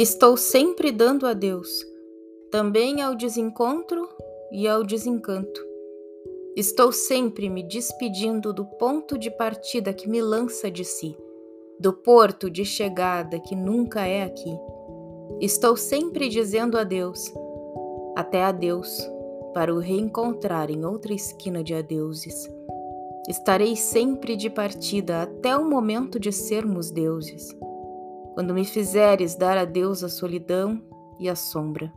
Estou sempre dando a Deus, também ao desencontro e ao desencanto. Estou sempre me despedindo do ponto de partida que me lança de si, do porto de chegada que nunca é aqui. Estou sempre dizendo adeus, até adeus, para o reencontrar em outra esquina de adeuses. Estarei sempre de partida até o momento de sermos deuses, quando me fizeres dar adeus à solidão e à sombra.